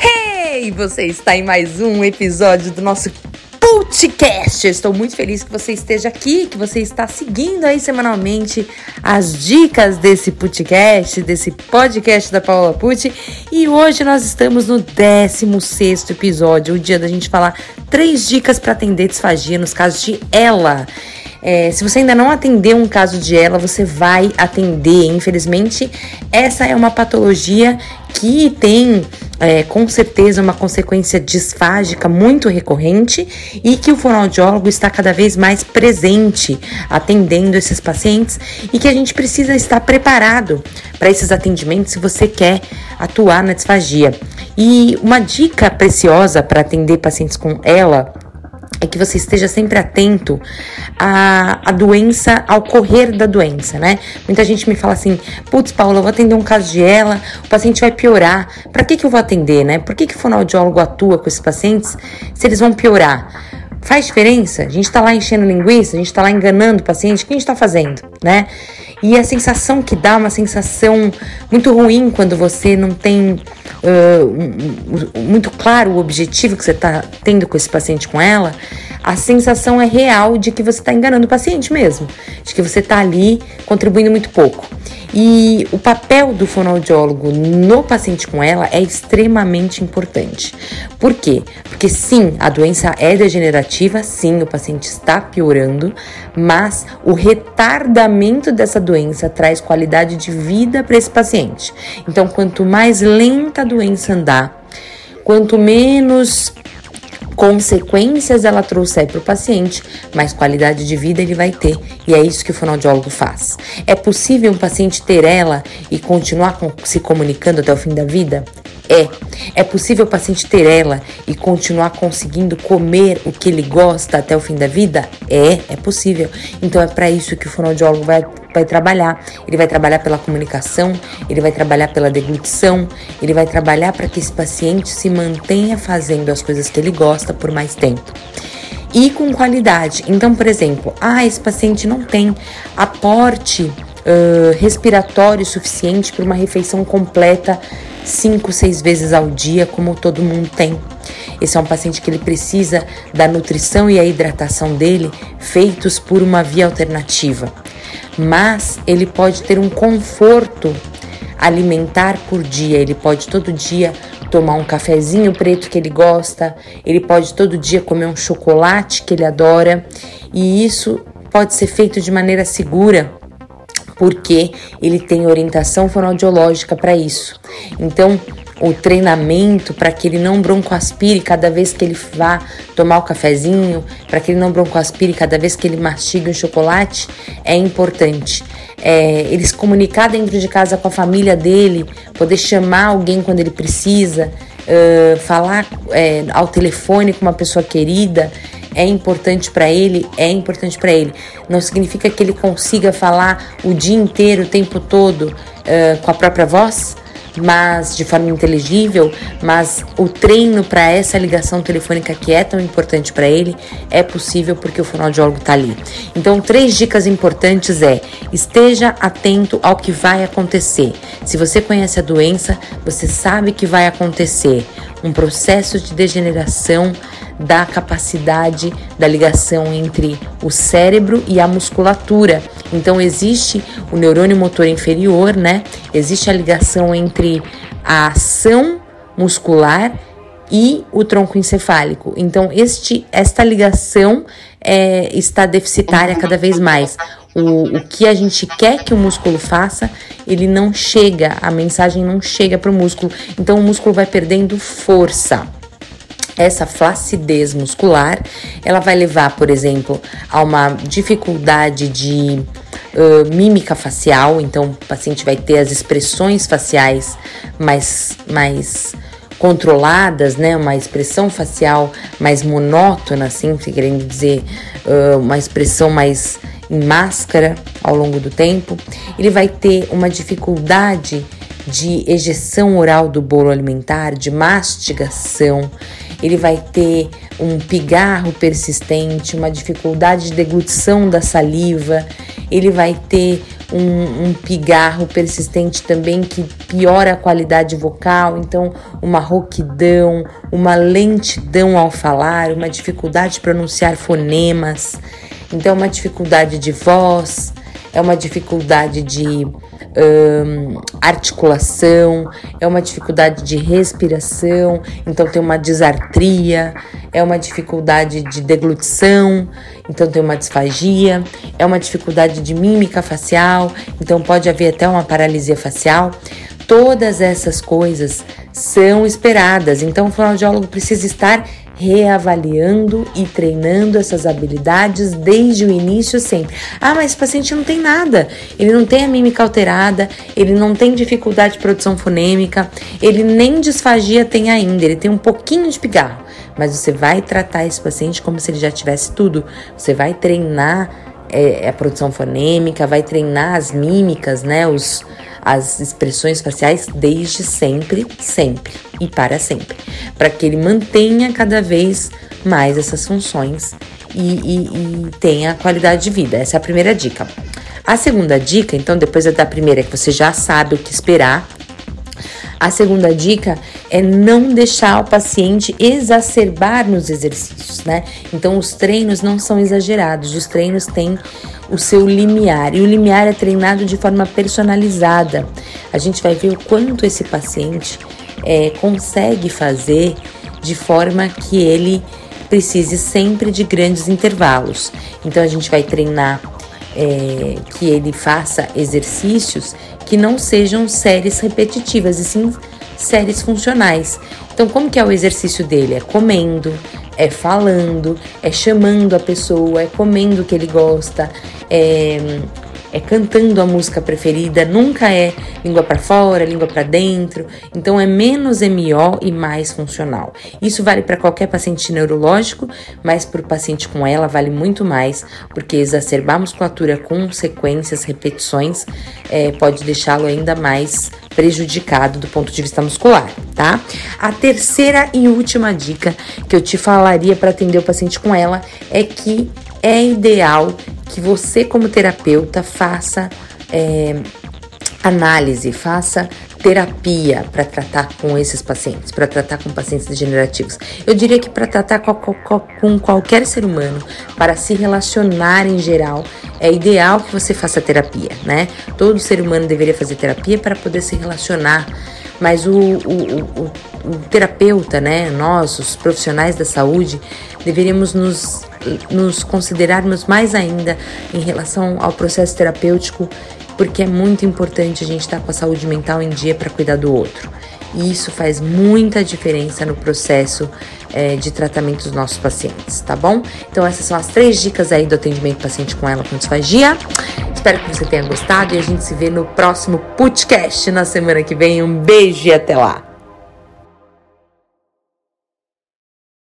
Hey, você está em mais um episódio do nosso podcast. Estou muito feliz que você esteja aqui, que você está seguindo aí semanalmente as dicas desse podcast, desse podcast da Paula Pucci. E hoje nós estamos no 16 episódio, o dia da gente falar três dicas para atender disfagia nos casos de ela. É, se você ainda não atendeu um caso de ela, você vai atender. Infelizmente, essa é uma patologia que tem é, com certeza uma consequência disfágica muito recorrente e que o fonoaudiólogo está cada vez mais presente atendendo esses pacientes e que a gente precisa estar preparado para esses atendimentos se você quer atuar na disfagia. E uma dica preciosa para atender pacientes com ela é que você esteja sempre atento à, à doença, ao correr da doença, né? Muita gente me fala assim, putz, Paula, eu vou atender um caso de ela, o paciente vai piorar. Para que, que eu vou atender, né? Por que, que o fonoaudiólogo atua com esses pacientes se eles vão piorar? Faz diferença? A gente tá lá enchendo linguiça, a gente tá lá enganando o paciente, o que a gente tá fazendo, né? E a sensação que dá, uma sensação muito ruim quando você não tem uh, muito claro o objetivo que você está tendo com esse paciente, com ela, a sensação é real de que você está enganando o paciente mesmo, de que você está ali contribuindo muito pouco. E o papel do fonoaudiólogo no paciente com ela é extremamente importante. Por quê? Porque sim, a doença é degenerativa, sim, o paciente está piorando, mas o retardamento dessa doença traz qualidade de vida para esse paciente. Então, quanto mais lenta a doença andar, quanto menos consequências ela trouxer para o paciente, mais qualidade de vida ele vai ter. E é isso que o fonoaudiólogo faz. É possível um paciente ter ela e continuar se comunicando até o fim da vida? É. É possível o paciente ter ela e continuar conseguindo comer o que ele gosta até o fim da vida? É, é possível. Então é para isso que o fonoaudiólogo vai, vai trabalhar. Ele vai trabalhar pela comunicação, ele vai trabalhar pela deglutição, ele vai trabalhar para que esse paciente se mantenha fazendo as coisas que ele gosta por mais tempo e com qualidade. Então, por exemplo, ah, esse paciente não tem aporte uh, respiratório suficiente para uma refeição completa cinco, seis vezes ao dia, como todo mundo tem. Esse é um paciente que ele precisa da nutrição e a hidratação dele feitos por uma via alternativa. Mas ele pode ter um conforto alimentar por dia, ele pode todo dia tomar um cafezinho preto que ele gosta, ele pode todo dia comer um chocolate que ele adora, e isso pode ser feito de maneira segura porque ele tem orientação fonoaudiológica para isso. Então, o treinamento para que ele não broncoaspire cada vez que ele vá tomar o cafezinho, para que ele não broncoaspire cada vez que ele mastiga o chocolate, é importante. É, ele se comunicar dentro de casa com a família dele, poder chamar alguém quando ele precisa, uh, falar é, ao telefone com uma pessoa querida é importante para ele, é importante para ele. Não significa que ele consiga falar o dia inteiro, o tempo todo, uh, com a própria voz, mas de forma inteligível, mas o treino para essa ligação telefônica que é tão importante para ele é possível porque o fonoaudiólogo está ali. Então, três dicas importantes é: esteja atento ao que vai acontecer. Se você conhece a doença, você sabe que vai acontecer um processo de degeneração da capacidade da ligação entre o cérebro e a musculatura. Então existe o neurônio motor inferior, né? Existe a ligação entre a ação muscular e o tronco encefálico. Então este esta ligação é, está deficitária cada vez mais. O, o que a gente quer que o músculo faça, ele não chega, a mensagem não chega para o músculo. Então o músculo vai perdendo força essa flacidez muscular, ela vai levar, por exemplo, a uma dificuldade de uh, mímica facial, então o paciente vai ter as expressões faciais mais, mais controladas, né? Uma expressão facial mais monótona, assim, querendo dizer, uh, uma expressão mais em máscara ao longo do tempo. Ele vai ter uma dificuldade de ejeção oral do bolo alimentar, de mastigação ele vai ter um pigarro persistente, uma dificuldade de deglutição da saliva, ele vai ter um, um pigarro persistente também que piora a qualidade vocal, então uma rouquidão, uma lentidão ao falar, uma dificuldade de pronunciar fonemas, então uma dificuldade de voz, é uma dificuldade de um, articulação, é uma dificuldade de respiração, então tem uma disartria, é uma dificuldade de deglutição, então tem uma disfagia, é uma dificuldade de mímica facial, então pode haver até uma paralisia facial. Todas essas coisas são esperadas, então o fonoaudiólogo precisa estar reavaliando e treinando essas habilidades desde o início sempre. Ah, mas o paciente não tem nada. Ele não tem a mímica alterada, ele não tem dificuldade de produção fonêmica, ele nem disfagia tem ainda, ele tem um pouquinho de pigarro. Mas você vai tratar esse paciente como se ele já tivesse tudo. Você vai treinar é, a produção fonêmica, vai treinar as mímicas, né? Os, as expressões faciais desde sempre, sempre e para sempre, para que ele mantenha cada vez mais essas funções e, e, e, tenha qualidade de vida. Essa é a primeira dica. A segunda dica, então, depois da primeira, que você já sabe o que esperar, a segunda dica é não deixar o paciente exacerbar nos exercícios, né? Então, os treinos não são exagerados, os treinos têm o seu limiar e o limiar é treinado de forma personalizada. A gente vai ver o quanto esse paciente é, consegue fazer de forma que ele precise sempre de grandes intervalos. Então, a gente vai treinar é, que ele faça exercícios que não sejam séries repetitivas, e sim séries funcionais. Então, como que é o exercício dele? É comendo, é falando, é chamando a pessoa, é comendo o que ele gosta, é é cantando a música preferida, nunca é língua para fora, língua para dentro. Então é menos MO e mais funcional. Isso vale para qualquer paciente neurológico, mas para o paciente com ela vale muito mais, porque exacerbar a musculatura com sequências, repetições, é, pode deixá-lo ainda mais prejudicado do ponto de vista muscular, tá? A terceira e última dica que eu te falaria para atender o paciente com ela é que é ideal que você, como terapeuta, faça é, análise, faça terapia para tratar com esses pacientes, para tratar com pacientes degenerativos. Eu diria que para tratar com, com, com, qualquer ser humano, para se relacionar em geral, é ideal que você faça terapia, né? Todo ser humano deveria fazer terapia para poder se relacionar. Mas o, o, o, o terapeuta, né, nós, os profissionais da saúde, deveríamos nos nos considerarmos mais ainda em relação ao processo terapêutico, porque é muito importante a gente estar com a saúde mental em dia para cuidar do outro. E isso faz muita diferença no processo é, de tratamento dos nossos pacientes, tá bom? Então essas são as três dicas aí do atendimento paciente com ela com disfagia. Espero que você tenha gostado e a gente se vê no próximo podcast na semana que vem. Um beijo e até lá!